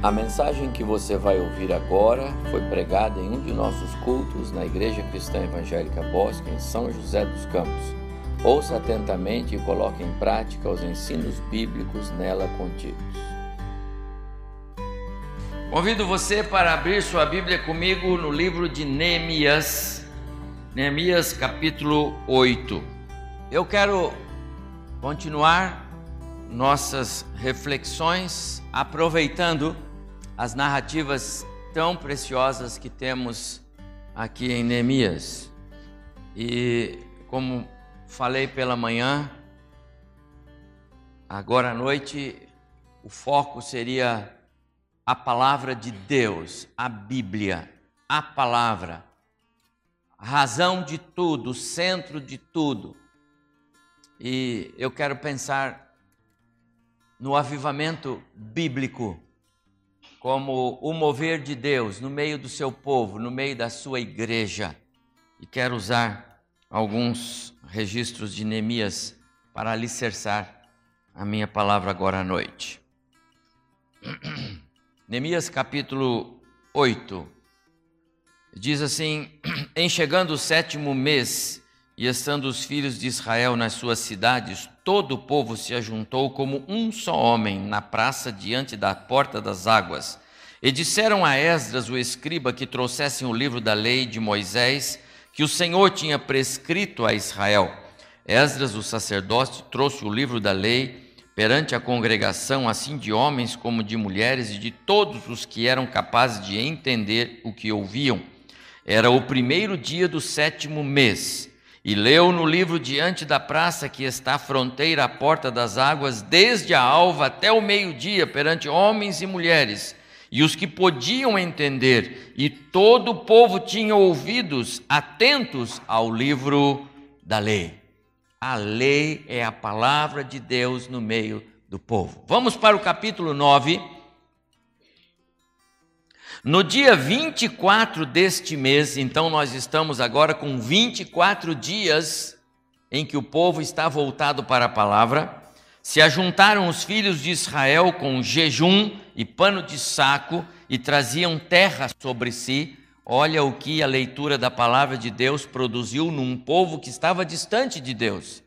A mensagem que você vai ouvir agora foi pregada em um de nossos cultos na Igreja Cristã Evangélica Bosque, em São José dos Campos. Ouça atentamente e coloque em prática os ensinos bíblicos nela contidos. Convido você para abrir sua Bíblia comigo no livro de Neemias, Neemias capítulo 8. Eu quero continuar nossas reflexões aproveitando as narrativas tão preciosas que temos aqui em Neemias. E como falei pela manhã, agora à noite o foco seria a palavra de Deus, a Bíblia, a palavra, a razão de tudo, o centro de tudo. E eu quero pensar no avivamento bíblico como o mover de Deus no meio do seu povo, no meio da sua igreja. E quero usar alguns registros de Neemias para alicerçar a minha palavra agora à noite. Neemias capítulo 8 diz assim: Em chegando o sétimo mês, e estando os filhos de Israel nas suas cidades, todo o povo se ajuntou como um só homem na praça diante da porta das águas. E disseram a Esdras, o escriba, que trouxessem o livro da lei de Moisés, que o Senhor tinha prescrito a Israel. Esdras, o sacerdote, trouxe o livro da lei perante a congregação, assim de homens como de mulheres e de todos os que eram capazes de entender o que ouviam. Era o primeiro dia do sétimo mês e leu no livro diante da praça que está à fronteira à porta das águas, desde a alva até o meio-dia, perante homens e mulheres, e os que podiam entender, e todo o povo tinha ouvidos atentos ao livro da lei. A lei é a palavra de Deus no meio do povo. Vamos para o capítulo 9 no dia 24 deste mês, então nós estamos agora com 24 dias em que o povo está voltado para a palavra, se ajuntaram os filhos de Israel com jejum e pano de saco e traziam terra sobre si. Olha o que a leitura da palavra de Deus produziu num povo que estava distante de Deus.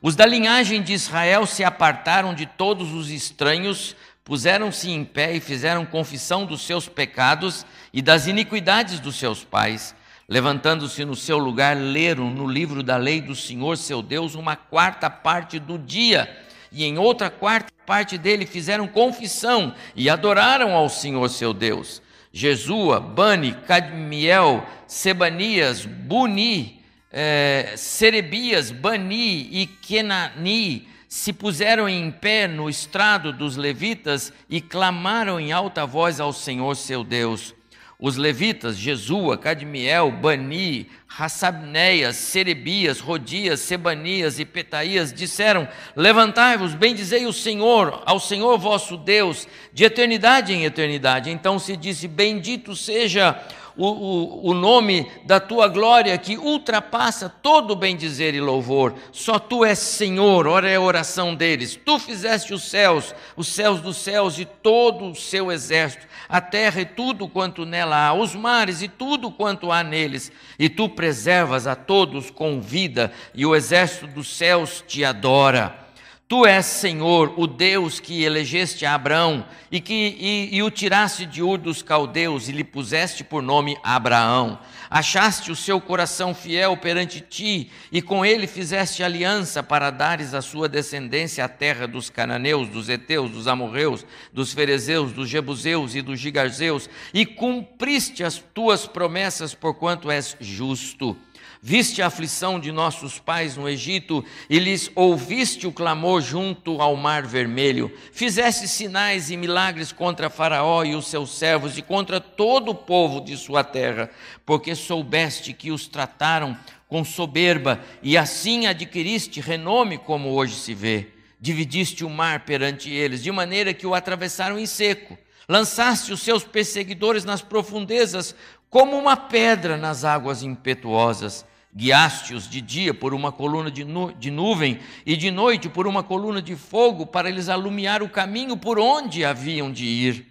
Os da linhagem de Israel se apartaram de todos os estranhos puseram-se em pé e fizeram confissão dos seus pecados e das iniquidades dos seus pais. Levantando-se no seu lugar, leram no livro da lei do Senhor seu Deus uma quarta parte do dia, e em outra quarta parte dele fizeram confissão e adoraram ao Senhor seu Deus. Jesua, Bani, Cadmiel, Sebanias, Buni, eh, Serebias, Bani e Kenani, se puseram em pé no estrado dos levitas e clamaram em alta voz ao Senhor seu Deus. Os levitas, Jesua, Cadmiel, Bani, Hassabneias, Serebias, Rodias, Sebanias e Petaías disseram: Levantai-vos, bendizei o Senhor, ao Senhor vosso Deus, de eternidade em eternidade. Então se disse: Bendito seja o, o, o nome da tua glória que ultrapassa todo bem dizer e louvor. Só tu és Senhor, ora é a oração deles. Tu fizeste os céus, os céus dos céus e todo o seu exército, a terra e tudo quanto nela há, os mares e tudo quanto há neles. E tu preservas a todos com vida, e o exército dos céus te adora. Tu és, Senhor, o Deus que elegeste a Abraão e que e, e, o tiraste de Ur dos caldeus e lhe puseste por nome Abraão. Achaste o seu coração fiel perante ti e com ele fizeste aliança para dares à sua descendência a terra dos cananeus, dos heteus, dos amorreus, dos ferezeus, dos jebuseus e dos gigarzeus e cumpriste as tuas promessas porquanto és justo Viste a aflição de nossos pais no Egito e lhes ouviste o clamor junto ao mar vermelho. Fizeste sinais e milagres contra Faraó e os seus servos e contra todo o povo de sua terra, porque soubeste que os trataram com soberba e assim adquiriste renome como hoje se vê. Dividiste o mar perante eles, de maneira que o atravessaram em seco. Lançaste os seus perseguidores nas profundezas, como uma pedra nas águas impetuosas. Guiaste-os de dia por uma coluna de, nu de, nuvem e de noite por uma coluna de fogo para eles alumiar o caminho por onde haviam de ir.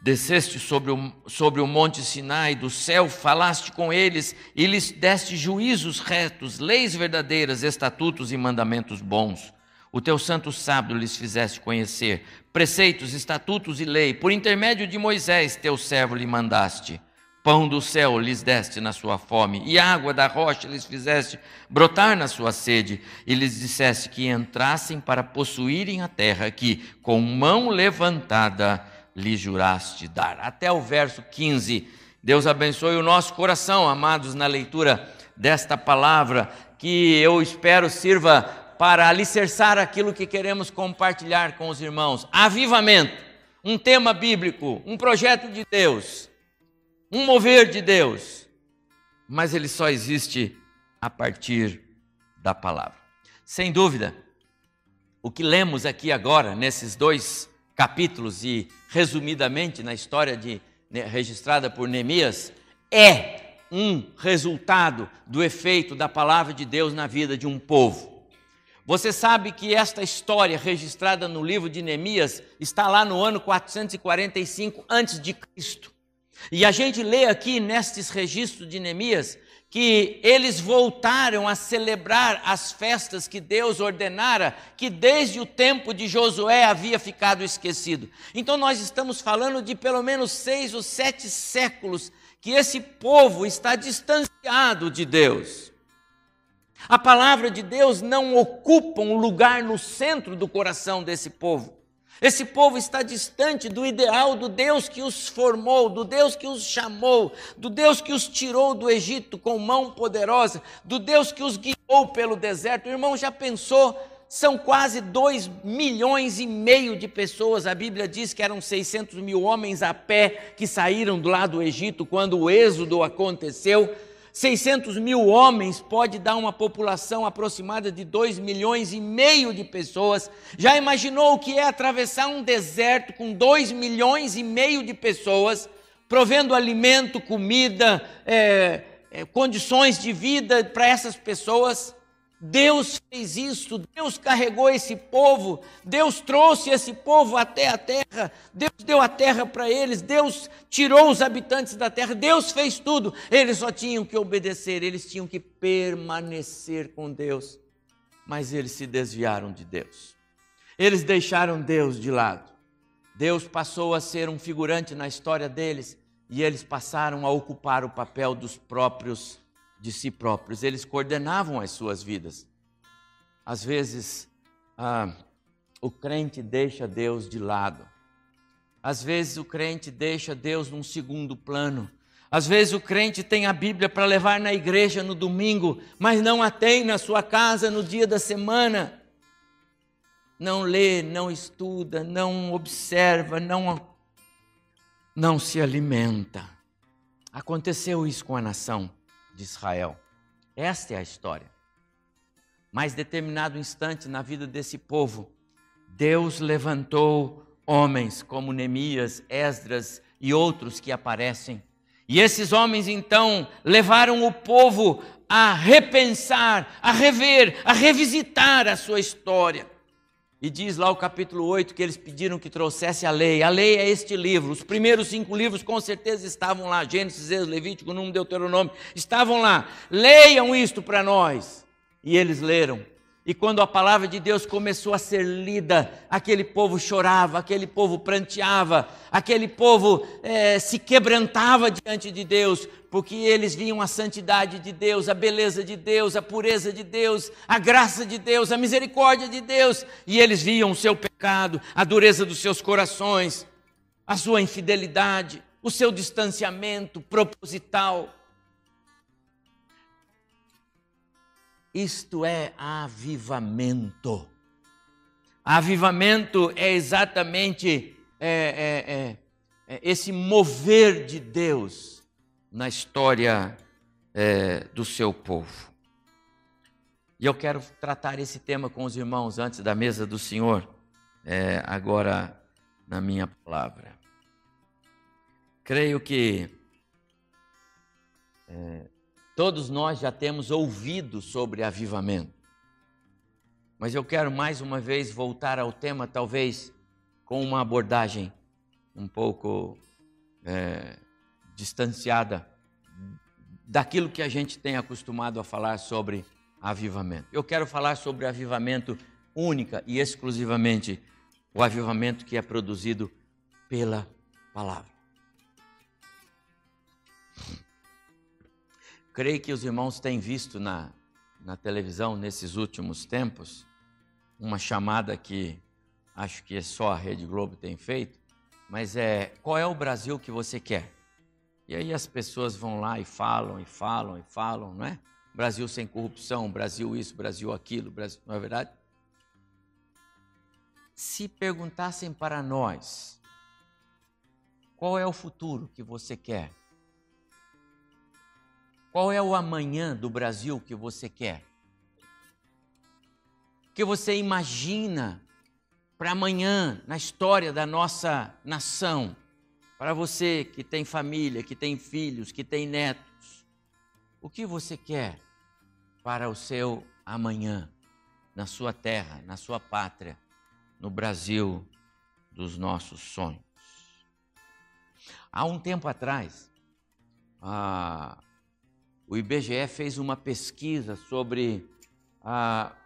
Desceste sobre o, sobre o monte Sinai, do céu falaste com eles e lhes deste juízos retos, leis verdadeiras, estatutos e mandamentos bons. O teu santo sábado lhes fizeste conhecer, preceitos, estatutos e lei, por intermédio de Moisés, teu servo, lhe mandaste. Pão do céu lhes deste na sua fome, e água da rocha lhes fizeste brotar na sua sede, e lhes disseste que entrassem para possuírem a terra que, com mão levantada, lhe juraste dar. Até o verso 15. Deus abençoe o nosso coração, amados, na leitura desta palavra, que eu espero sirva para alicerçar aquilo que queremos compartilhar com os irmãos. Avivamento, um tema bíblico, um projeto de Deus, um mover de Deus, mas ele só existe a partir da palavra. Sem dúvida, o que lemos aqui agora, nesses dois capítulos e resumidamente na história de, né, registrada por Neemias, é um resultado do efeito da palavra de Deus na vida de um povo. Você sabe que esta história registrada no livro de Neemias está lá no ano 445 antes de Cristo. E a gente lê aqui nestes registros de Neemias que eles voltaram a celebrar as festas que Deus ordenara, que desde o tempo de Josué havia ficado esquecido. Então nós estamos falando de pelo menos seis ou sete séculos que esse povo está distanciado de Deus. A palavra de Deus não ocupa um lugar no centro do coração desse povo. Esse povo está distante do ideal do Deus que os formou, do Deus que os chamou, do Deus que os tirou do Egito com mão poderosa, do Deus que os guiou pelo deserto. O irmão já pensou? São quase dois milhões e meio de pessoas. A Bíblia diz que eram 600 mil homens a pé que saíram do lado do Egito quando o êxodo aconteceu. 600 mil homens pode dar uma população aproximada de 2 milhões e meio de pessoas. Já imaginou o que é atravessar um deserto com 2 milhões e meio de pessoas, provendo alimento, comida, é, é, condições de vida para essas pessoas? Deus fez isso, Deus carregou esse povo, Deus trouxe esse povo até a terra, Deus deu a terra para eles, Deus tirou os habitantes da terra, Deus fez tudo, eles só tinham que obedecer, eles tinham que permanecer com Deus, mas eles se desviaram de Deus, eles deixaram Deus de lado, Deus passou a ser um figurante na história deles e eles passaram a ocupar o papel dos próprios de si próprios, eles coordenavam as suas vidas. Às vezes, ah, o crente deixa Deus de lado. Às vezes, o crente deixa Deus num segundo plano. Às vezes, o crente tem a Bíblia para levar na igreja no domingo, mas não a tem na sua casa no dia da semana. Não lê, não estuda, não observa, não, não se alimenta. Aconteceu isso com a nação de Israel. Esta é a história. Mais determinado instante na vida desse povo, Deus levantou homens como Neemias, Esdras e outros que aparecem. E esses homens então levaram o povo a repensar, a rever, a revisitar a sua história. E diz lá o capítulo 8 que eles pediram que trouxesse a lei. A lei é este livro. Os primeiros cinco livros com certeza estavam lá. Gênesis, Êxodo, Levítico, Número, Deuteronômio. Estavam lá. Leiam isto para nós. E eles leram. E quando a palavra de Deus começou a ser lida, aquele povo chorava, aquele povo pranteava, aquele povo é, se quebrantava diante de Deus, porque eles viam a santidade de Deus, a beleza de Deus, a pureza de Deus, a graça de Deus, a misericórdia de Deus, e eles viam o seu pecado, a dureza dos seus corações, a sua infidelidade, o seu distanciamento proposital. Isto é avivamento. Avivamento é exatamente é, é, é, esse mover de Deus na história é, do seu povo. E eu quero tratar esse tema com os irmãos antes da mesa do Senhor, é, agora na minha palavra. Creio que é, todos nós já temos ouvido sobre avivamento, mas eu quero mais uma vez voltar ao tema, talvez com uma abordagem um pouco é, distanciada daquilo que a gente tem acostumado a falar sobre avivamento. Eu quero falar sobre avivamento única e exclusivamente o avivamento que é produzido pela palavra. Creio que os irmãos têm visto na, na televisão nesses últimos tempos uma chamada que acho que é só a Rede Globo tem feito, mas é qual é o Brasil que você quer? E aí as pessoas vão lá e falam e falam e falam, não é? Brasil sem corrupção, Brasil isso, Brasil aquilo, Brasil, não é verdade? Se perguntassem para nós, qual é o futuro que você quer? Qual é o amanhã do Brasil que você quer? Que você imagina para amanhã na história da nossa nação? Para você que tem família, que tem filhos, que tem netos, o que você quer para o seu amanhã, na sua terra, na sua pátria, no Brasil dos nossos sonhos? Há um tempo atrás, a, o IBGE fez uma pesquisa sobre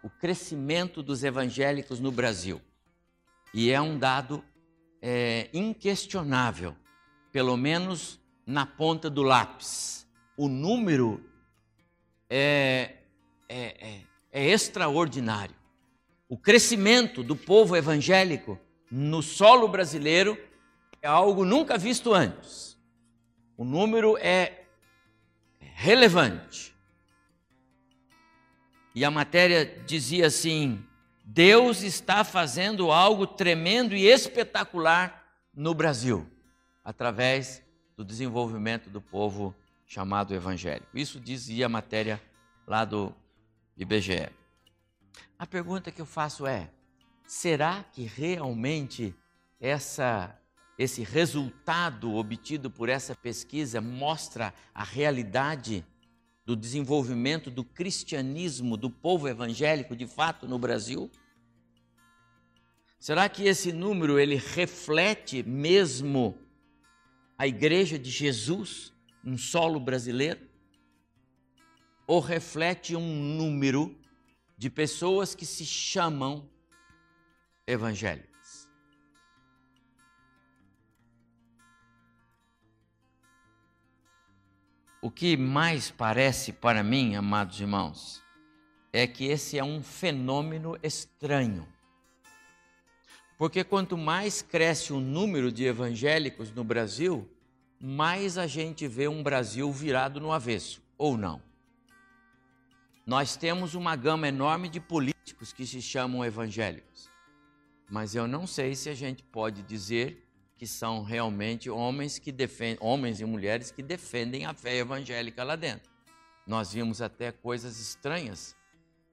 o crescimento dos evangélicos no Brasil. E é um dado é, inquestionável pelo menos na ponta do lápis. O número é, é, é, é extraordinário. O crescimento do povo evangélico no solo brasileiro é algo nunca visto antes. O número é relevante. E a matéria dizia assim: Deus está fazendo algo tremendo e espetacular no Brasil através do desenvolvimento do povo chamado evangélico. Isso dizia a matéria lá do IBGE. A pergunta que eu faço é: será que realmente essa esse resultado obtido por essa pesquisa mostra a realidade do desenvolvimento do cristianismo do povo evangélico de fato no Brasil? Será que esse número ele reflete mesmo a igreja de Jesus no solo brasileiro? Ou reflete um número de pessoas que se chamam evangélicas? O que mais parece para mim, amados irmãos, é que esse é um fenômeno estranho. Porque quanto mais cresce o número de evangélicos no Brasil, mais a gente vê um Brasil virado no avesso, ou não. Nós temos uma gama enorme de políticos que se chamam evangélicos, mas eu não sei se a gente pode dizer que são realmente homens que defendem, homens e mulheres que defendem a fé evangélica lá dentro. Nós vimos até coisas estranhas,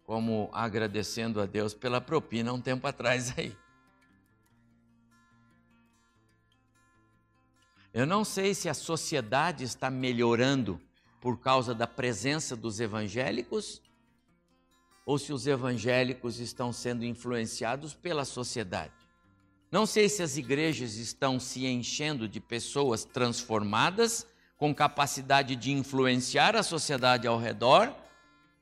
como agradecendo a Deus pela propina um tempo atrás aí. Eu não sei se a sociedade está melhorando por causa da presença dos evangélicos ou se os evangélicos estão sendo influenciados pela sociedade. Não sei se as igrejas estão se enchendo de pessoas transformadas com capacidade de influenciar a sociedade ao redor,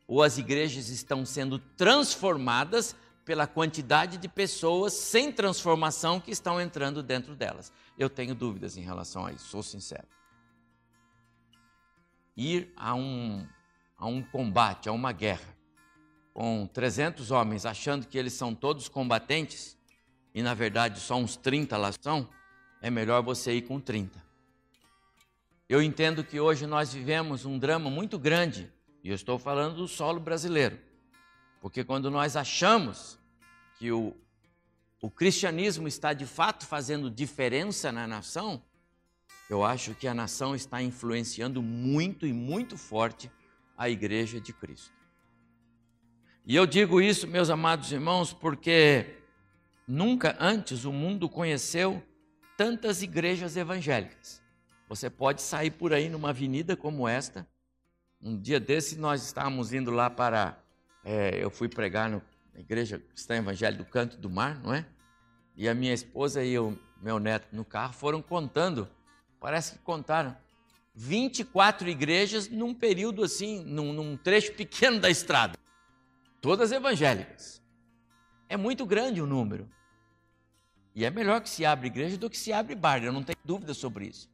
ou as igrejas estão sendo transformadas pela quantidade de pessoas sem transformação que estão entrando dentro delas. Eu tenho dúvidas em relação a isso, sou sincero. Ir a um, a um combate, a uma guerra, com 300 homens achando que eles são todos combatentes, e na verdade só uns 30 lá são, é melhor você ir com 30. Eu entendo que hoje nós vivemos um drama muito grande, e eu estou falando do solo brasileiro, porque quando nós achamos que o, o cristianismo está de fato fazendo diferença na nação, eu acho que a nação está influenciando muito e muito forte a igreja de Cristo. E eu digo isso, meus amados irmãos, porque nunca antes o mundo conheceu tantas igrejas evangélicas. Você pode sair por aí numa avenida como esta. Um dia desse nós estávamos indo lá para. É, eu fui pregar no na igreja cristã evangelho do Canto do Mar, não é? E a minha esposa e o meu neto no carro foram contando parece que contaram, 24 igrejas num período assim, num, num trecho pequeno da estrada. Todas evangélicas. É muito grande o número. E é melhor que se abra igreja do que se abre bar, eu não tenho dúvida sobre isso.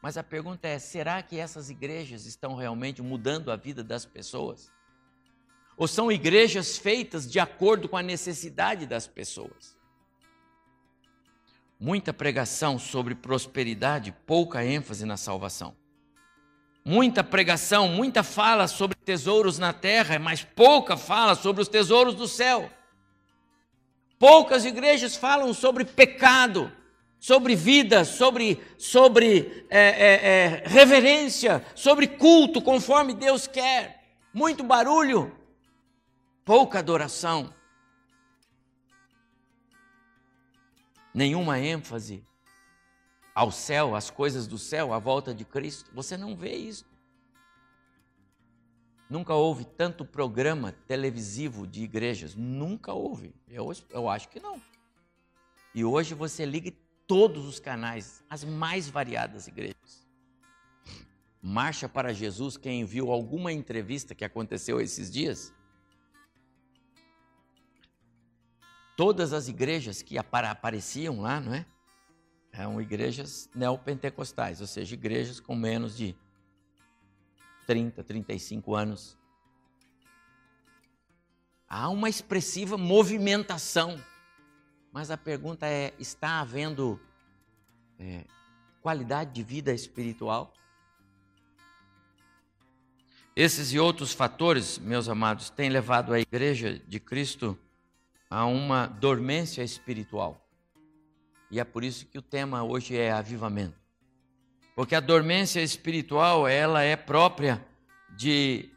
Mas a pergunta é: será que essas igrejas estão realmente mudando a vida das pessoas? Ou são igrejas feitas de acordo com a necessidade das pessoas? Muita pregação sobre prosperidade, pouca ênfase na salvação. Muita pregação, muita fala sobre tesouros na terra, mas pouca fala sobre os tesouros do céu. Poucas igrejas falam sobre pecado, sobre vida, sobre, sobre é, é, é, reverência, sobre culto, conforme Deus quer. Muito barulho, pouca adoração. Nenhuma ênfase ao céu, às coisas do céu, à volta de Cristo. Você não vê isso. Nunca houve tanto programa televisivo de igrejas. Nunca houve. Eu, eu acho que não. E hoje você liga todos os canais, as mais variadas igrejas. Marcha para Jesus, quem viu alguma entrevista que aconteceu esses dias? Todas as igrejas que apareciam lá, não é? Eram igrejas neopentecostais, ou seja, igrejas com menos de 30, 35 anos. Há uma expressiva movimentação, mas a pergunta é: está havendo é, qualidade de vida espiritual? Esses e outros fatores, meus amados, têm levado a Igreja de Cristo a uma dormência espiritual. E é por isso que o tema hoje é avivamento. Porque a dormência espiritual, ela é própria de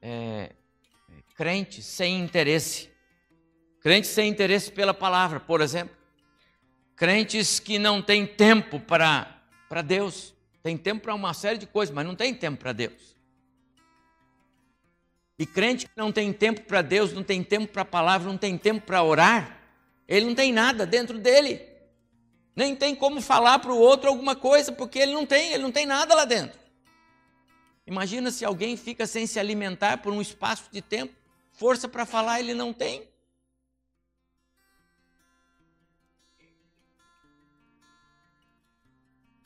é, crentes sem interesse. Crentes sem interesse pela palavra, por exemplo. Crentes que não têm tempo para, para Deus. Tem tempo para uma série de coisas, mas não tem tempo para Deus. E crente que não tem tempo para Deus, não tem tempo para a palavra, não tem tempo para orar, ele não tem nada dentro dele nem tem como falar para o outro alguma coisa, porque ele não tem, ele não tem nada lá dentro. Imagina se alguém fica sem se alimentar por um espaço de tempo, força para falar ele não tem.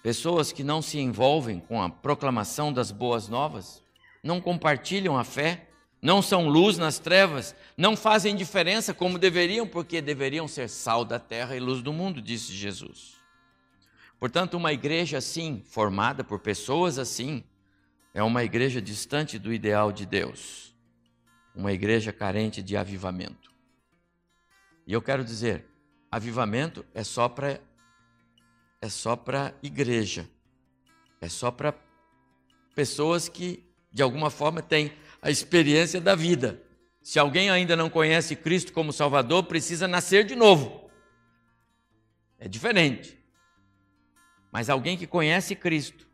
Pessoas que não se envolvem com a proclamação das boas novas, não compartilham a fé, não são luz nas trevas, não fazem diferença como deveriam, porque deveriam ser sal da terra e luz do mundo, disse Jesus. Portanto, uma igreja assim, formada por pessoas assim, é uma igreja distante do ideal de Deus, uma igreja carente de avivamento. E eu quero dizer, avivamento é só para é só para igreja, é só para pessoas que de alguma forma têm a experiência da vida. Se alguém ainda não conhece Cristo como Salvador, precisa nascer de novo. É diferente. Mas alguém que conhece Cristo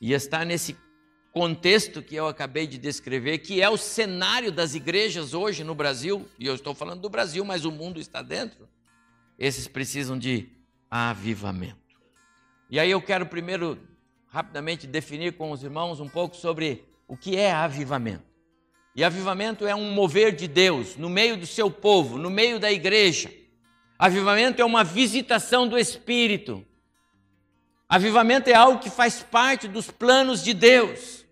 e está nesse contexto que eu acabei de descrever, que é o cenário das igrejas hoje no Brasil, e eu estou falando do Brasil, mas o mundo está dentro, esses precisam de avivamento. E aí eu quero primeiro rapidamente definir com os irmãos um pouco sobre o que é avivamento. E avivamento é um mover de Deus no meio do seu povo, no meio da igreja. Avivamento é uma visitação do Espírito. Avivamento é algo que faz parte dos planos de Deus.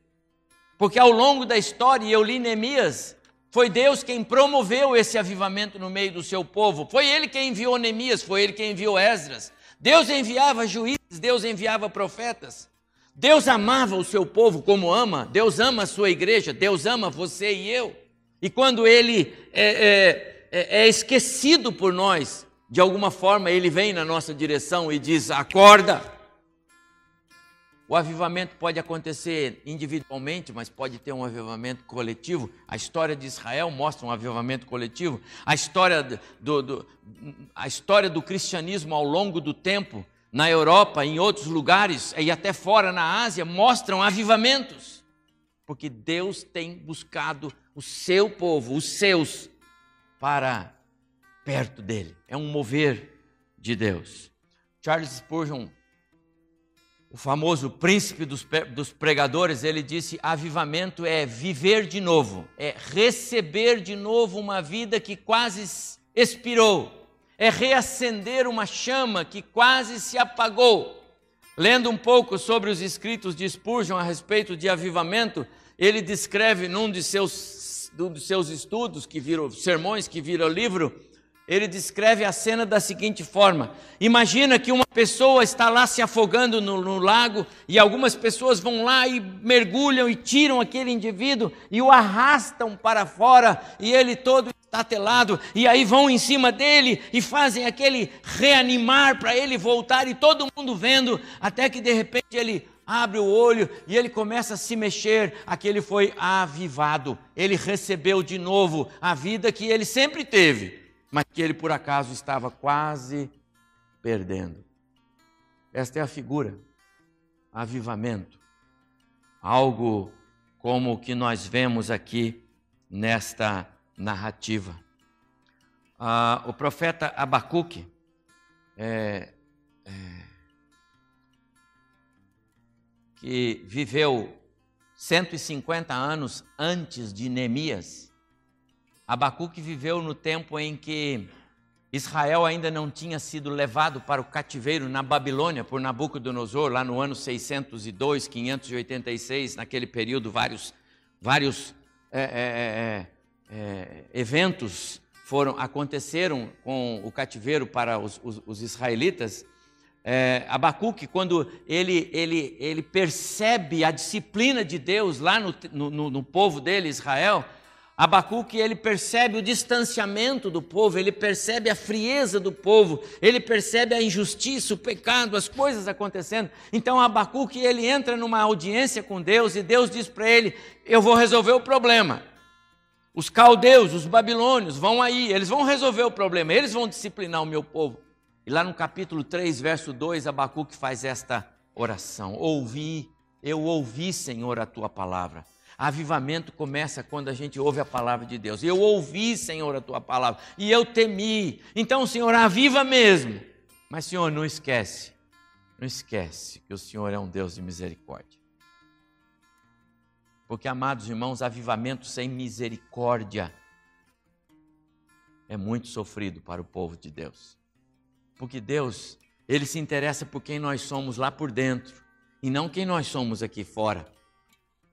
Porque ao longo da história, e eu li Neemias, foi Deus quem promoveu esse avivamento no meio do seu povo. Foi ele quem enviou Neemias, foi ele quem enviou Esdras. Deus enviava juízes, Deus enviava profetas. Deus amava o seu povo como ama, Deus ama a sua igreja, Deus ama você e eu. E quando ele é, é, é, é esquecido por nós, de alguma forma ele vem na nossa direção e diz: acorda. O avivamento pode acontecer individualmente, mas pode ter um avivamento coletivo. A história de Israel mostra um avivamento coletivo. A história do, do, a história do cristianismo ao longo do tempo na Europa, em outros lugares e até fora na Ásia, mostram avivamentos. Porque Deus tem buscado o seu povo, os seus, para perto dele. É um mover de Deus. Charles Spurgeon o famoso príncipe dos, pregadores, ele disse: avivamento é viver de novo, é receber de novo uma vida que quase expirou, é reacender uma chama que quase se apagou. Lendo um pouco sobre os escritos de Spurgeon a respeito de avivamento, ele descreve num de seus, dos seus estudos, que viram sermões, que viram livro, ele descreve a cena da seguinte forma: imagina que uma pessoa está lá se afogando no, no, lago e algumas pessoas vão lá e mergulham e tiram aquele indivíduo e o arrastam para fora e ele todo estatelado e aí vão em cima dele e fazem aquele reanimar para ele voltar e todo mundo vendo até que de repente ele abre o olho e ele começa a se mexer, aquele foi avivado, ele recebeu de novo a vida que ele sempre teve mas que ele por acaso estava quase perdendo. Esta é a figura, avivamento, algo como o que nós vemos aqui nesta narrativa. Ah, o profeta Abacuque, é, é, que viveu 150 anos antes de Neemias, Abacuque viveu no tempo em que Israel ainda não tinha sido levado para o cativeiro na Babilônia por Nabucodonosor, lá no ano 602, 586, naquele período, vários, vários é, é, é, é, eventos foram aconteceram com o cativeiro para os, os, os israelitas. É, Abacuque, quando ele, ele, ele percebe a disciplina de Deus lá no, no, no povo dele, Israel, Abacuque ele percebe o distanciamento do povo, ele percebe a frieza do povo, ele percebe a injustiça, o pecado, as coisas acontecendo. Então Abacuque ele entra numa audiência com Deus e Deus diz para ele: "Eu vou resolver o problema. Os caldeus, os babilônios vão aí, eles vão resolver o problema, eles vão disciplinar o meu povo". E lá no capítulo 3, verso 2, Abacuque faz esta oração: "Ouvi, eu ouvi, Senhor, a tua palavra Avivamento começa quando a gente ouve a palavra de Deus. Eu ouvi, Senhor, a tua palavra e eu temi. Então, Senhor, aviva mesmo. Mas, Senhor, não esquece, não esquece que o Senhor é um Deus de misericórdia. Porque, amados irmãos, avivamento sem misericórdia é muito sofrido para o povo de Deus. Porque Deus, Ele se interessa por quem nós somos lá por dentro e não quem nós somos aqui fora.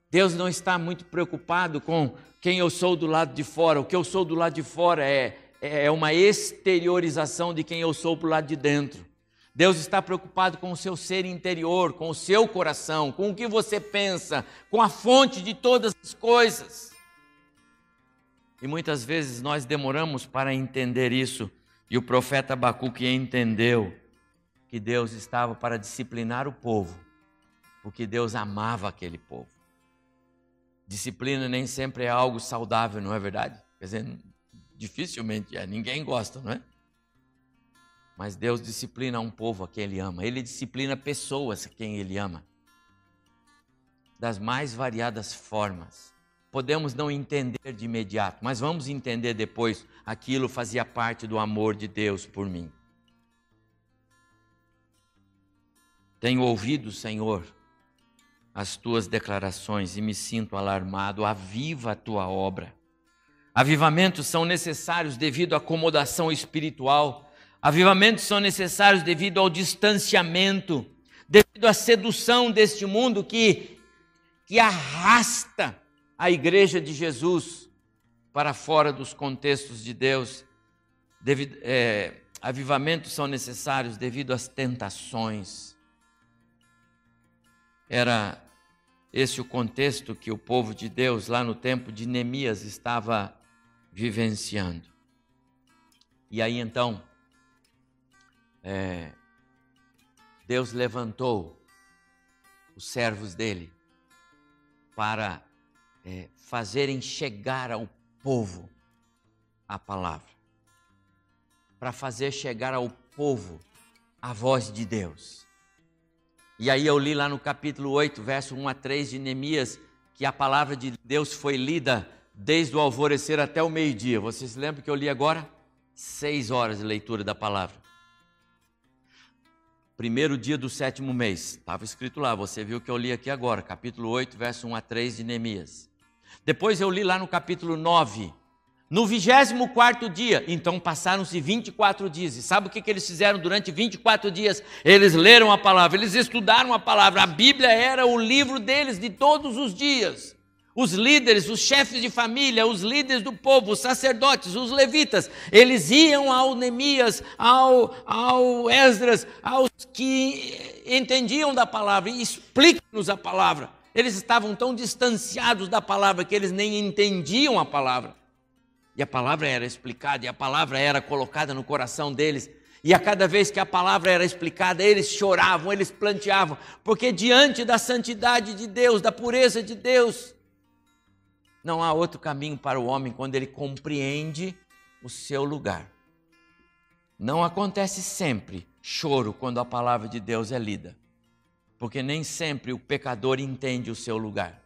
Deus não está muito preocupado com quem eu sou do lado de fora. O que eu sou do lado de fora é, é uma exteriorização de quem eu sou para o lado de dentro. Deus está preocupado com o seu ser interior, com o seu coração, com o que você pensa, com a fonte de todas as coisas. E muitas vezes nós demoramos para entender isso, e o profeta Abacuque entendeu que Deus estava para disciplinar o povo, porque Deus amava aquele povo. Disciplina nem sempre é algo saudável, não é verdade? Quer dizer, dificilmente é, ninguém gosta, não é? Mas Deus disciplina um povo a quem Ele ama, Ele disciplina pessoas a quem Ele ama, das mais variadas formas. Podemos não entender de imediato, mas vamos entender depois. Aquilo fazia parte do amor de Deus por mim. Tenho ouvido, Senhor, as tuas declarações e me sinto alarmado. Aviva a tua obra. Avivamentos são necessários devido à acomodação espiritual. Avivamentos são necessários devido ao distanciamento, devido à sedução deste mundo que, que arrasta a igreja de Jesus para fora dos contextos de Deus. Devido, é, avivamentos são necessários devido às tentações. Era esse o contexto que o povo de Deus, lá no tempo de Neemias, estava vivenciando. E aí então, é, Deus levantou os servos dele para é, fazerem chegar ao povo a palavra, para fazer chegar ao povo a voz de Deus. E aí eu li lá no capítulo 8, verso 1 a 3 de Neemias, que a palavra de Deus foi lida desde o alvorecer até o meio-dia. Vocês lembram que eu li agora? Seis horas de leitura da palavra. Primeiro dia do sétimo mês. Estava escrito lá, você viu que eu li aqui agora, capítulo 8, verso 1 a 3 de Neemias. Depois eu li lá no capítulo 9, no 24 dia, então passaram-se 24 dias. E sabe o que, que eles fizeram durante 24 dias? Eles leram a palavra, eles estudaram a palavra. A Bíblia era o livro deles de todos os dias. Os líderes, os chefes de família, os líderes do povo, os sacerdotes, os levitas, eles iam ao Neemias, ao, ao Esdras, aos que entendiam da palavra e explicam-nos a palavra. Eles estavam tão distanciados da palavra que eles nem entendiam a palavra. E a palavra era explicada, e a palavra era colocada no coração deles. E a cada vez que a palavra era explicada, eles choravam, eles planteavam, porque diante da santidade de Deus, da pureza de Deus, não há outro caminho para o homem quando ele compreende o seu lugar. Não acontece sempre choro quando a palavra de Deus é lida, porque nem sempre o pecador entende o seu lugar.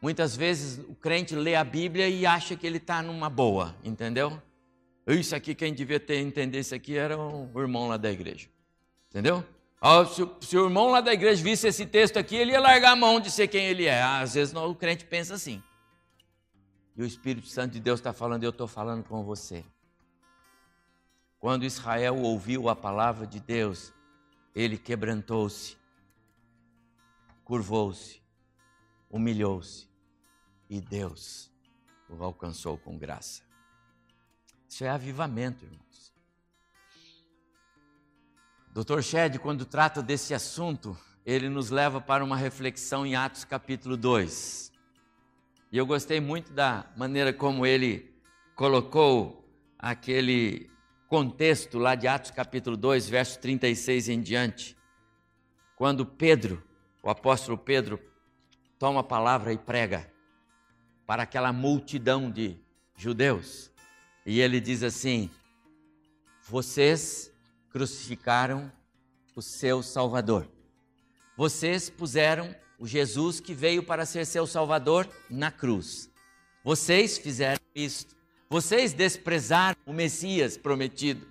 Muitas vezes o crente lê a Bíblia e acha que ele está numa boa, entendeu? Isso aqui, quem devia ter entendido isso aqui era o irmão lá da igreja. Entendeu? Se, o irmão lá da igreja visse esse texto aqui, ele ia largar a mão de ser quem ele é. Às vezes não, o crente pensa assim. E o Espírito Santo de Deus está falando, eu estou falando com você. Quando Israel ouviu a palavra de Deus, ele quebrantou-se, curvou-se humilhou-se e Deus o alcançou com graça. Isso é avivamento, irmãos. Dr. Shed, quando trata desse assunto, ele nos leva para uma reflexão em Atos capítulo 2. E eu gostei muito da maneira como ele colocou aquele contexto lá de Atos capítulo 2, verso 36 em diante. Quando Pedro, o apóstolo Pedro, toma a palavra e prega para aquela multidão de judeus. E ele diz assim: Vocês crucificaram o seu Salvador. Vocês puseram o Jesus que veio para ser seu Salvador na cruz. Vocês fizeram isto. Vocês desprezaram o Messias prometido.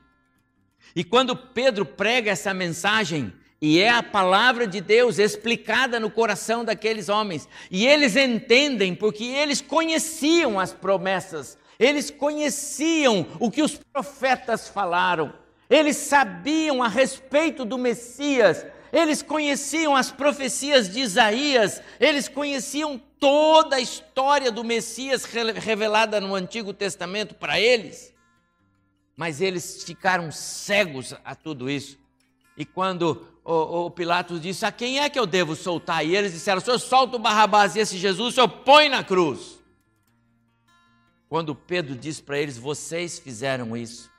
E quando Pedro prega essa mensagem, e é a palavra de Deus explicada no coração daqueles homens. E eles entendem porque eles conheciam as promessas, eles conheciam o que os profetas falaram, eles sabiam a respeito do Messias, eles conheciam as profecias de Isaías, eles conheciam toda a história do Messias revelada no Antigo Testamento para eles. Mas eles ficaram cegos a tudo isso. E quando o, o, Pilatos disse: A quem é que eu devo soltar? E eles disseram: senhor solta o Barrabás e esse Jesus o senhor põe na cruz. Quando Pedro diz para eles: Vocês fizeram isso,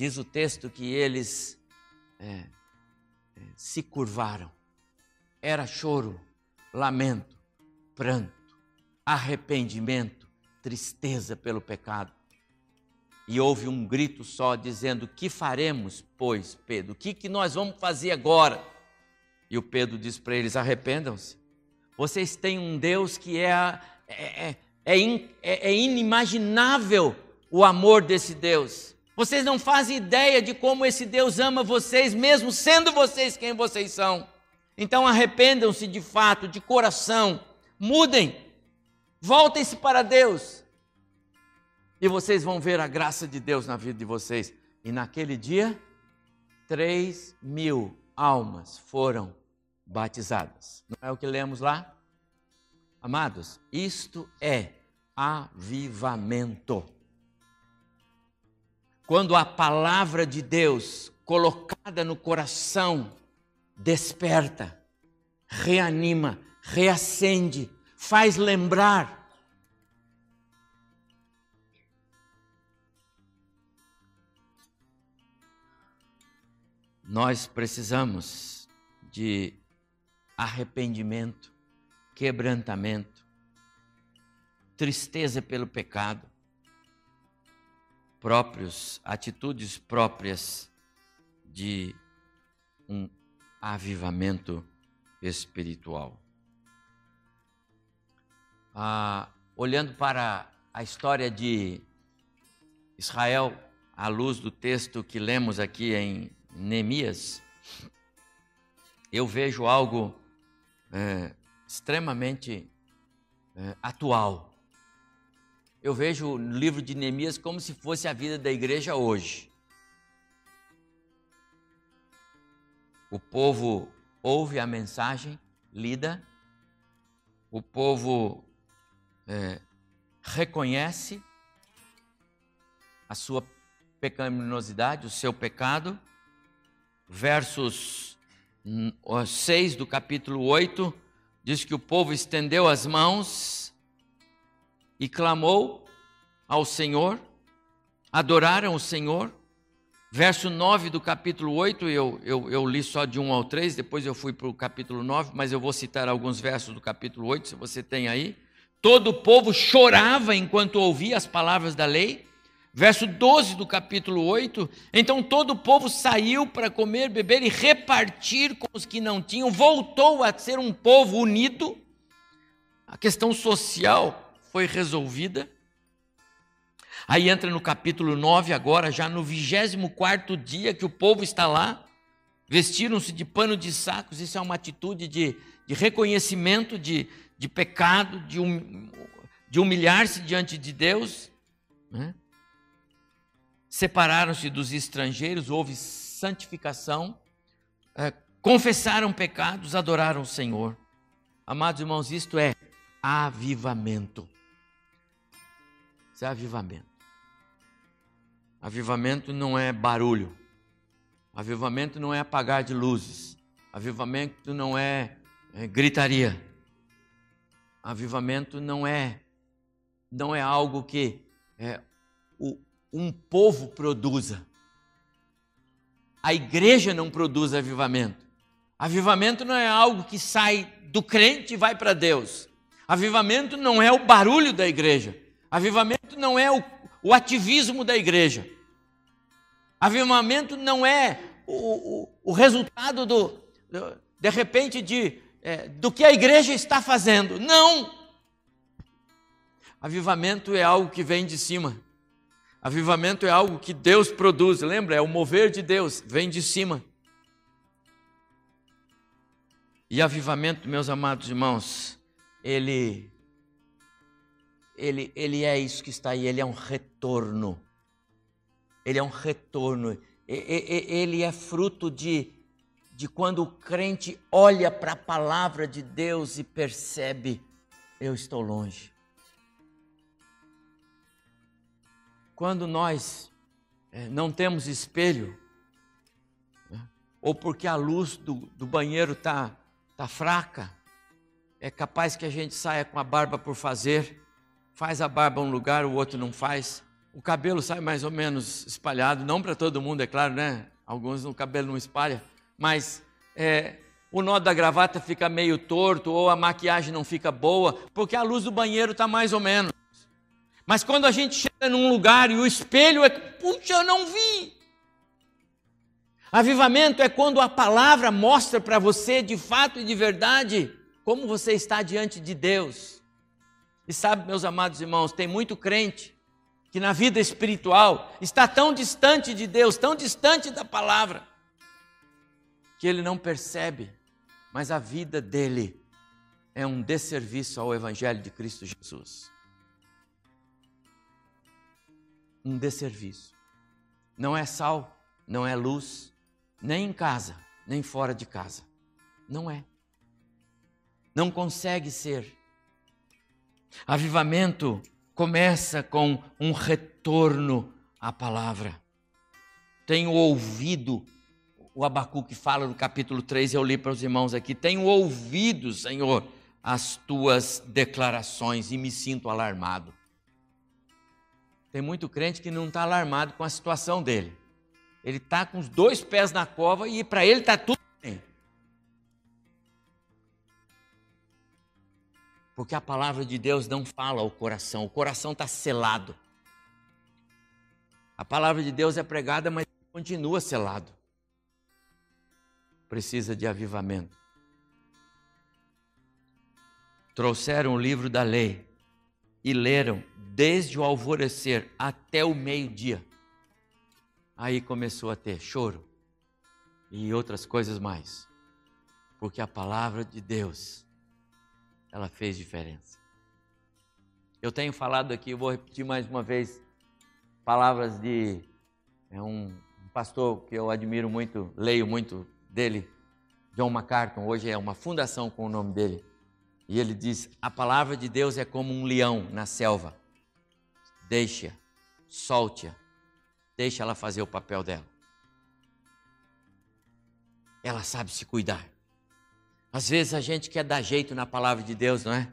diz o texto que eles é, é, se curvaram. Era choro, lamento, pranto, arrependimento, tristeza pelo pecado e houve um grito só dizendo: Que faremos, pois, Pedro? O que, que nós vamos fazer agora? E o Pedro diz para eles: Arrependam-se. Vocês têm um Deus que é, é, é, é, é inimaginável o amor desse Deus. Vocês não fazem ideia de como esse Deus ama vocês, mesmo sendo vocês quem vocês são. Então arrependam-se de fato, de coração, mudem, voltem-se para Deus e vocês vão ver a graça de Deus na vida de vocês. E naquele dia, três mil almas foram batizadas. Não é o que lemos lá? Amados, isto é avivamento. Quando a palavra de Deus colocada no coração desperta, reanima, reacende, faz lembrar. Nós precisamos de arrependimento, quebrantamento, tristeza pelo pecado, próprios, atitudes próprias de um avivamento espiritual. Ah, olhando para a história de Israel, à luz do texto que lemos aqui em Neemias, eu vejo algo é, extremamente é, atual. Eu vejo o livro de Neemias como se fosse a vida da igreja hoje. O povo ouve a mensagem lida, o povo é, reconhece a sua pecaminosidade, o seu pecado. Versos 6 do capítulo 8 diz que o povo estendeu as mãos e clamou ao Senhor, adoraram o Senhor. Verso 9 do capítulo 8, eu, eu, eu li só de 1 ao 3, depois eu fui para o capítulo 9, mas eu vou citar alguns versos do capítulo 8, se você tem aí. Todo o povo chorava enquanto ouvia as palavras da lei. Verso 12 do capítulo 8: Então todo o povo saiu para comer, beber e repartir com os que não tinham, voltou a ser um povo unido. A questão social foi resolvida. Aí entra no capítulo 9, agora, já no 24 dia que o povo está lá, vestiram-se de pano de sacos, isso é uma atitude de, de reconhecimento de, de pecado, de, hum, de humilhar-se diante de Deus. Né? Separaram-se dos estrangeiros, houve santificação, é, confessaram pecados, adoraram o Senhor. Amados irmãos, isto é avivamento. Isso é avivamento. Avivamento não é barulho. Avivamento não é apagar de luzes. Avivamento não é, é gritaria. Avivamento não é não é algo que é, o, um povo produza. A igreja não produz avivamento. Avivamento não é algo que sai do crente e vai para Deus. Avivamento não é o barulho da igreja. Avivamento não é o, o ativismo da igreja. Avivamento não é o, o, o resultado do, de repente, de é, do que a igreja está fazendo. Não! Avivamento é algo que vem de cima. Avivamento é algo que Deus produz. Lembra? É o mover de Deus, vem de cima. E avivamento, meus amados irmãos, ele ele ele é isso que está aí, ele é um retorno. Ele é um retorno. Ele é fruto de de quando o crente olha para a palavra de Deus e percebe: eu estou longe. Quando nós é, não temos espelho, né, ou porque a luz do, do banheiro está tá fraca, é capaz que a gente saia com a barba por fazer, faz a barba um lugar, o outro não faz. O cabelo sai mais ou menos espalhado, não para todo mundo, é claro, né? Alguns o cabelo não espalha, mas é, o nó da gravata fica meio torto ou a maquiagem não fica boa, porque a luz do banheiro está mais ou menos. Mas quando a gente chega num lugar e o espelho é, puxa, eu não vi. Avivamento é quando a palavra mostra para você de fato e de verdade como você está diante de Deus. E sabe, meus amados irmãos, tem muito crente que na vida espiritual está tão distante de Deus, tão distante da palavra, que ele não percebe, mas a vida dele é um desserviço ao Evangelho de Cristo Jesus. Um desserviço. Não é sal, não é luz, nem em casa, nem fora de casa. Não é. Não consegue ser. Avivamento começa com um retorno à palavra. Tenho ouvido o Abacuque fala no capítulo 3, eu li para os irmãos aqui: Tenho ouvido, Senhor, as tuas declarações e me sinto alarmado. Tem muito crente que não está alarmado com a situação dele. Ele está com os dois pés na cova e para ele está tudo Porque a palavra de Deus não fala ao coração, o coração está selado. A palavra de Deus é pregada, mas continua selado precisa de avivamento. Trouxeram o livro da lei e leram desde o alvorecer até o meio-dia. Aí começou a ter choro, e outras coisas mais. Porque a palavra de Deus, ela fez diferença. Eu tenho falado aqui, eu vou repetir mais uma vez, palavras de é um pastor que eu admiro muito, leio muito dele, John MacArthur, hoje é uma fundação com o nome dele. E ele diz: A palavra de Deus é como um leão na selva. Deixa, solte-a, deixa ela fazer o papel dela. Ela sabe se cuidar. Às vezes a gente quer dar jeito na palavra de Deus, não é?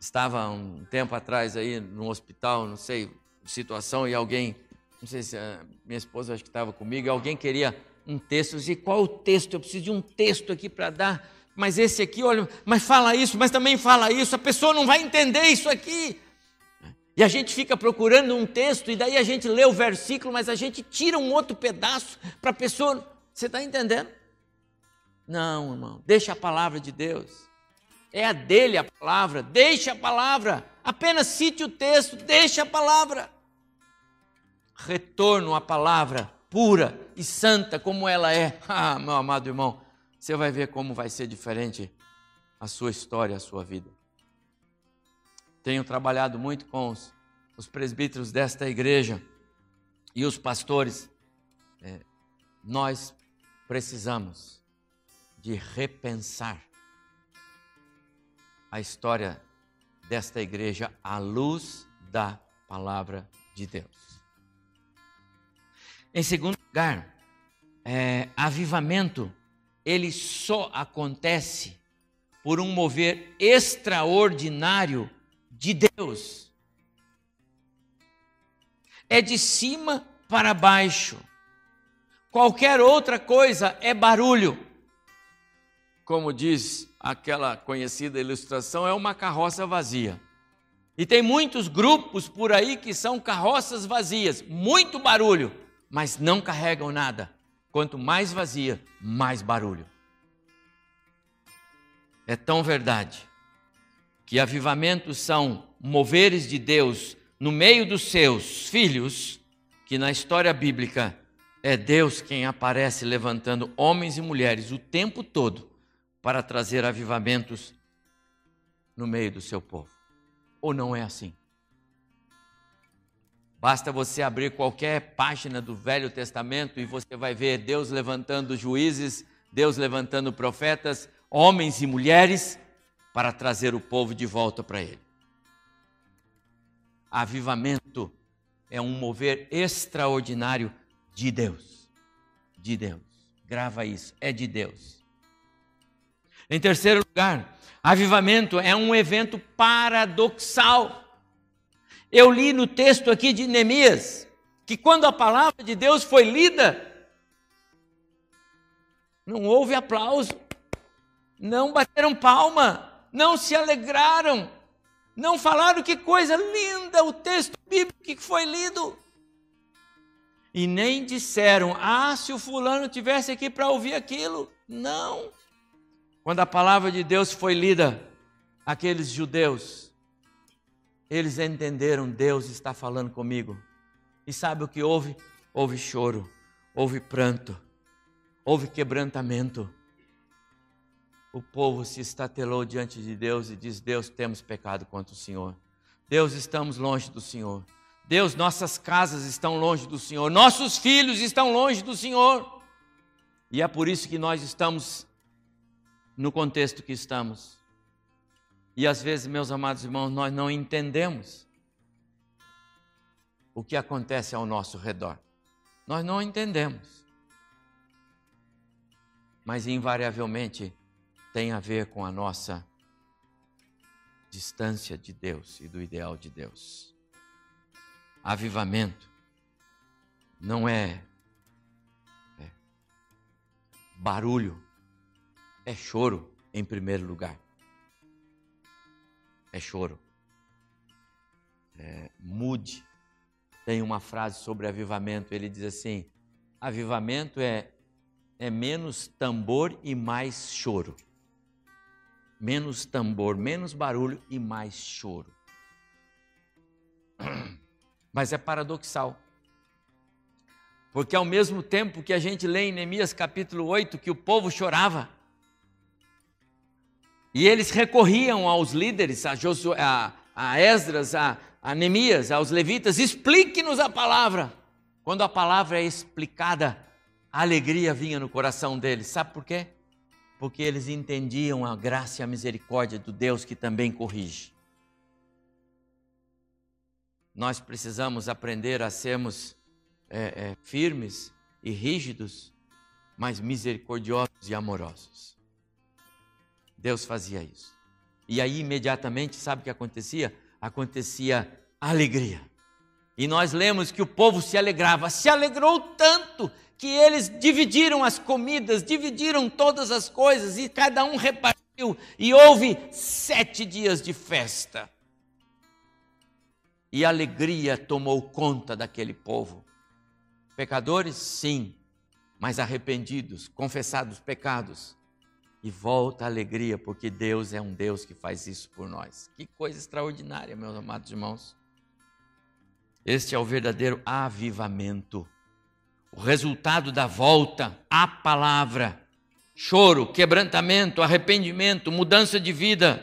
Estava um tempo atrás aí no hospital, não sei, situação, e alguém, não sei se a minha esposa acho que estava comigo, e alguém queria um texto, disse, qual o texto? Eu preciso de um texto aqui para dar, mas esse aqui, olha, mas fala isso, mas também fala isso, a pessoa não vai entender isso aqui. E a gente fica procurando um texto, e daí a gente lê o versículo, mas a gente tira um outro pedaço para a pessoa. Você está entendendo? Não, irmão, deixa a palavra de Deus. É a dele a palavra, deixa a palavra. Apenas cite o texto, deixa a palavra. Retorno à palavra pura e santa como ela é. Ah, meu amado irmão, você vai ver como vai ser diferente a sua história, a sua vida. Tenho trabalhado muito com os, os presbíteros desta igreja e os pastores. É, nós precisamos de repensar a história desta igreja à luz da palavra de Deus. Em segundo lugar, é, avivamento, ele só acontece por um mover extraordinário de Deus. É de cima para baixo. Qualquer outra coisa é barulho. Como diz aquela conhecida ilustração, é uma carroça vazia. E tem muitos grupos por aí que são carroças vazias, muito barulho, mas não carregam nada. Quanto mais vazia, mais barulho. É tão verdade que avivamentos são moveres de Deus no meio dos seus filhos, que na história bíblica é Deus quem aparece levantando homens e mulheres o tempo todo para trazer avivamentos no meio do seu povo. Ou não é assim? Basta você abrir qualquer página do Velho Testamento e você vai ver Deus levantando juízes, Deus levantando profetas, homens e mulheres para trazer o povo de volta para Ele. Avivamento é um mover extraordinário de Deus. De Deus. Grava isso, é de Deus. Em terceiro lugar, avivamento é um evento paradoxal. Eu li no texto aqui de Neemias que quando a palavra de Deus foi lida, não houve aplauso, não bateram palma, não se alegraram, não falaram que coisa linda o texto bíblico que foi lido. E nem disseram, ah, se o fulano tivesse aqui para ouvir aquilo. Não. Quando a palavra de Deus foi lida, aqueles judeus, eles entenderam, Deus está falando comigo. E sabe o que houve? Houve choro, houve pranto, houve quebrantamento o povo se estatelou diante de Deus e diz: Deus, temos pecado contra o Senhor. Deus, estamos longe do Senhor. Deus, nossas casas estão longe do Senhor. Nossos filhos estão longe do Senhor. E é por isso que nós estamos no contexto que estamos. E às vezes, meus amados irmãos, nós não entendemos o que acontece ao nosso redor. Nós não entendemos. Mas invariavelmente tem a ver com a nossa distância de Deus e do ideal de Deus. Avivamento não é, é barulho, é choro em primeiro lugar. É choro. É, mude. Tem uma frase sobre avivamento, ele diz assim: avivamento é, é menos tambor e mais choro menos tambor, menos barulho e mais choro. Mas é paradoxal. Porque ao mesmo tempo que a gente lê em Neemias capítulo 8 que o povo chorava, e eles recorriam aos líderes, a, Josué, a, a Esdras, a, a Neemias, aos levitas, explique-nos a palavra. Quando a palavra é explicada, a alegria vinha no coração deles. Sabe por quê? Porque eles entendiam a graça e a misericórdia do Deus que também corrige. Nós precisamos aprender a sermos é, é, firmes e rígidos, mas misericordiosos e amorosos. Deus fazia isso. E aí, imediatamente, sabe o que acontecia? Acontecia alegria. E nós lemos que o povo se alegrava, se alegrou tanto que eles dividiram as comidas, dividiram todas as coisas e cada um repartiu, e houve sete dias de festa. E alegria tomou conta daquele povo. Pecadores, sim, mas arrependidos, confessados pecados. E volta a alegria, porque Deus é um Deus que faz isso por nós. Que coisa extraordinária, meus amados irmãos. Este é o verdadeiro avivamento. O resultado da volta à palavra. Choro, quebrantamento, arrependimento, mudança de vida.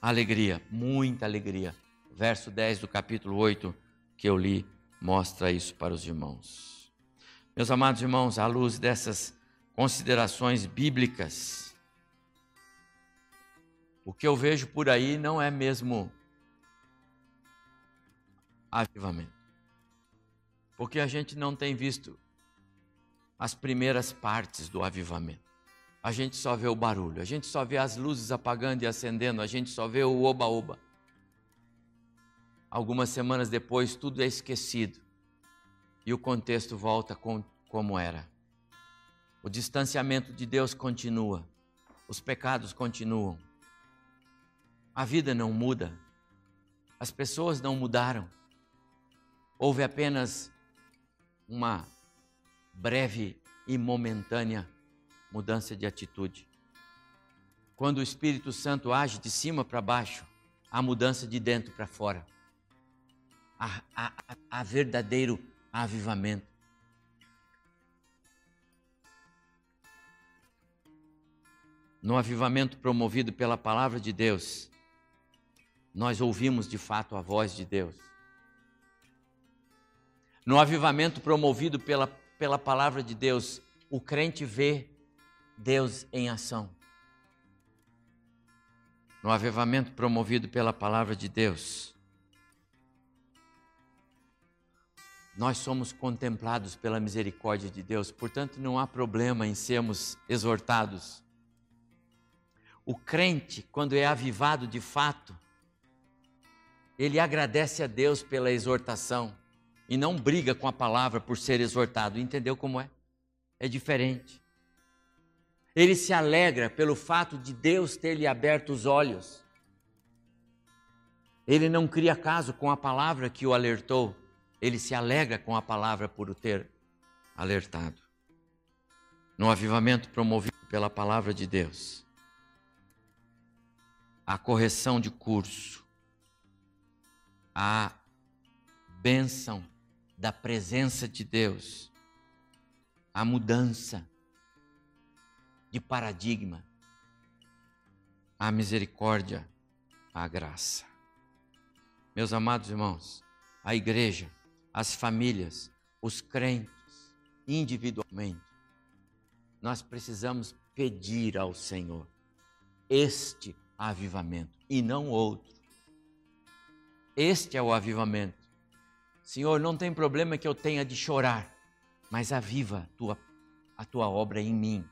Alegria, muita alegria. Verso 10 do capítulo 8 que eu li mostra isso para os irmãos. Meus amados irmãos, à luz dessas considerações bíblicas, o que eu vejo por aí não é mesmo avivamento. Porque a gente não tem visto as primeiras partes do avivamento. A gente só vê o barulho, a gente só vê as luzes apagando e acendendo, a gente só vê o oba-oba. Algumas semanas depois, tudo é esquecido e o contexto volta com, como era. O distanciamento de Deus continua, os pecados continuam, a vida não muda, as pessoas não mudaram. Houve apenas uma breve e momentânea mudança de atitude. Quando o Espírito Santo age de cima para baixo, há mudança de dentro para fora a, a, a verdadeiro avivamento. No avivamento promovido pela palavra de Deus, nós ouvimos de fato a voz de Deus. No avivamento promovido pela, pela palavra de Deus, o crente vê Deus em ação. No avivamento promovido pela palavra de Deus, nós somos contemplados pela misericórdia de Deus, portanto, não há problema em sermos exortados. O crente, quando é avivado de fato, ele agradece a Deus pela exortação e não briga com a palavra por ser exortado. Entendeu como é? É diferente. Ele se alegra pelo fato de Deus ter lhe aberto os olhos. Ele não cria caso com a palavra que o alertou ele se alegra com a palavra por o ter alertado. No avivamento promovido pela palavra de Deus, a correção de curso, a bênção da presença de Deus, a mudança de paradigma, a misericórdia, a graça. Meus amados irmãos, a igreja as famílias, os crentes, individualmente, nós precisamos pedir ao Senhor este avivamento e não outro. Este é o avivamento. Senhor, não tem problema que eu tenha de chorar, mas aviva a tua, a tua obra em mim.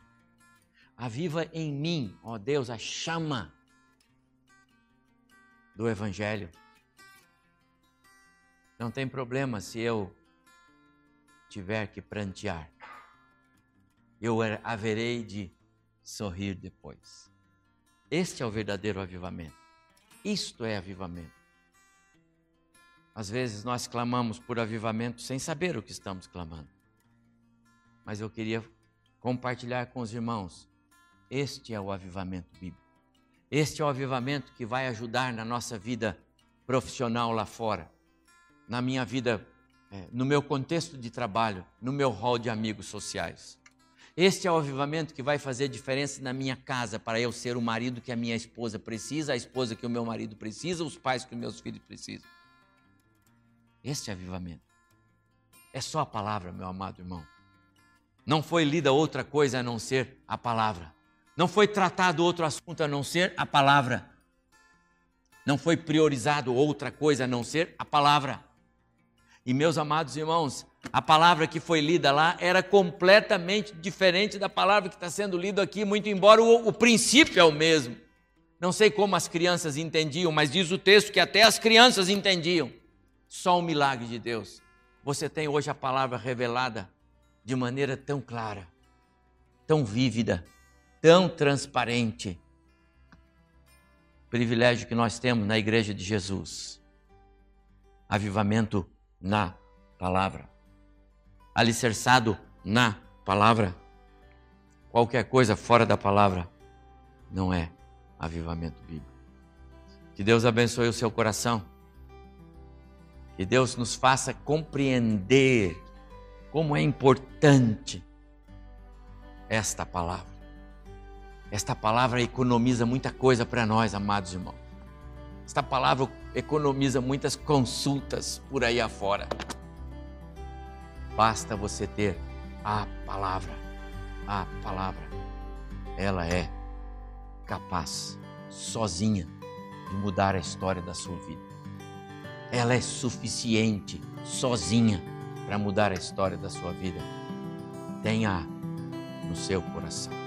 Aviva em mim, ó Deus, a chama do Evangelho. Não tem problema se eu tiver que prantear. Eu haverei de sorrir depois. Este é o verdadeiro avivamento. Isto é avivamento. Às vezes nós clamamos por avivamento sem saber o que estamos clamando. Mas eu queria compartilhar com os irmãos. Este é o avivamento bíblico. Este é o avivamento que vai ajudar na nossa vida profissional lá fora na minha vida é, no meu contexto de trabalho, no meu hall de amigos sociais. Este é o avivamento que vai fazer diferença na minha casa para eu ser o marido que a minha esposa precisa, a esposa que o meu marido precisa, os pais que os meus filhos precisam. Este é avivamento. É só a palavra, meu amado irmão. Não foi lida outra coisa a não ser a palavra. Não foi tratado outro assunto a não ser a palavra. Não foi priorizado outra coisa a não ser a palavra. E meus amados irmãos, a palavra que foi lida lá era completamente diferente da palavra que está sendo lida aqui, muito embora o, o princípio é o mesmo. Não sei como as crianças entendiam, mas diz o texto que até as crianças entendiam. Só um milagre de Deus. Você tem hoje a palavra revelada de maneira tão clara, tão vívida, tão transparente. Privilégio que nós temos na igreja de Jesus. Avivamento na palavra. Alicerçado na palavra. Qualquer coisa fora da palavra não é avivamento bíblico. Que Deus abençoe o seu coração. Que Deus nos faça compreender como é importante esta palavra. Esta palavra economiza muita coisa para nós, amados irmãos. Esta palavra economiza muitas consultas por aí afora. Basta você ter a palavra. A palavra. Ela é capaz, sozinha, de mudar a história da sua vida. Ela é suficiente, sozinha, para mudar a história da sua vida. Tenha no seu coração.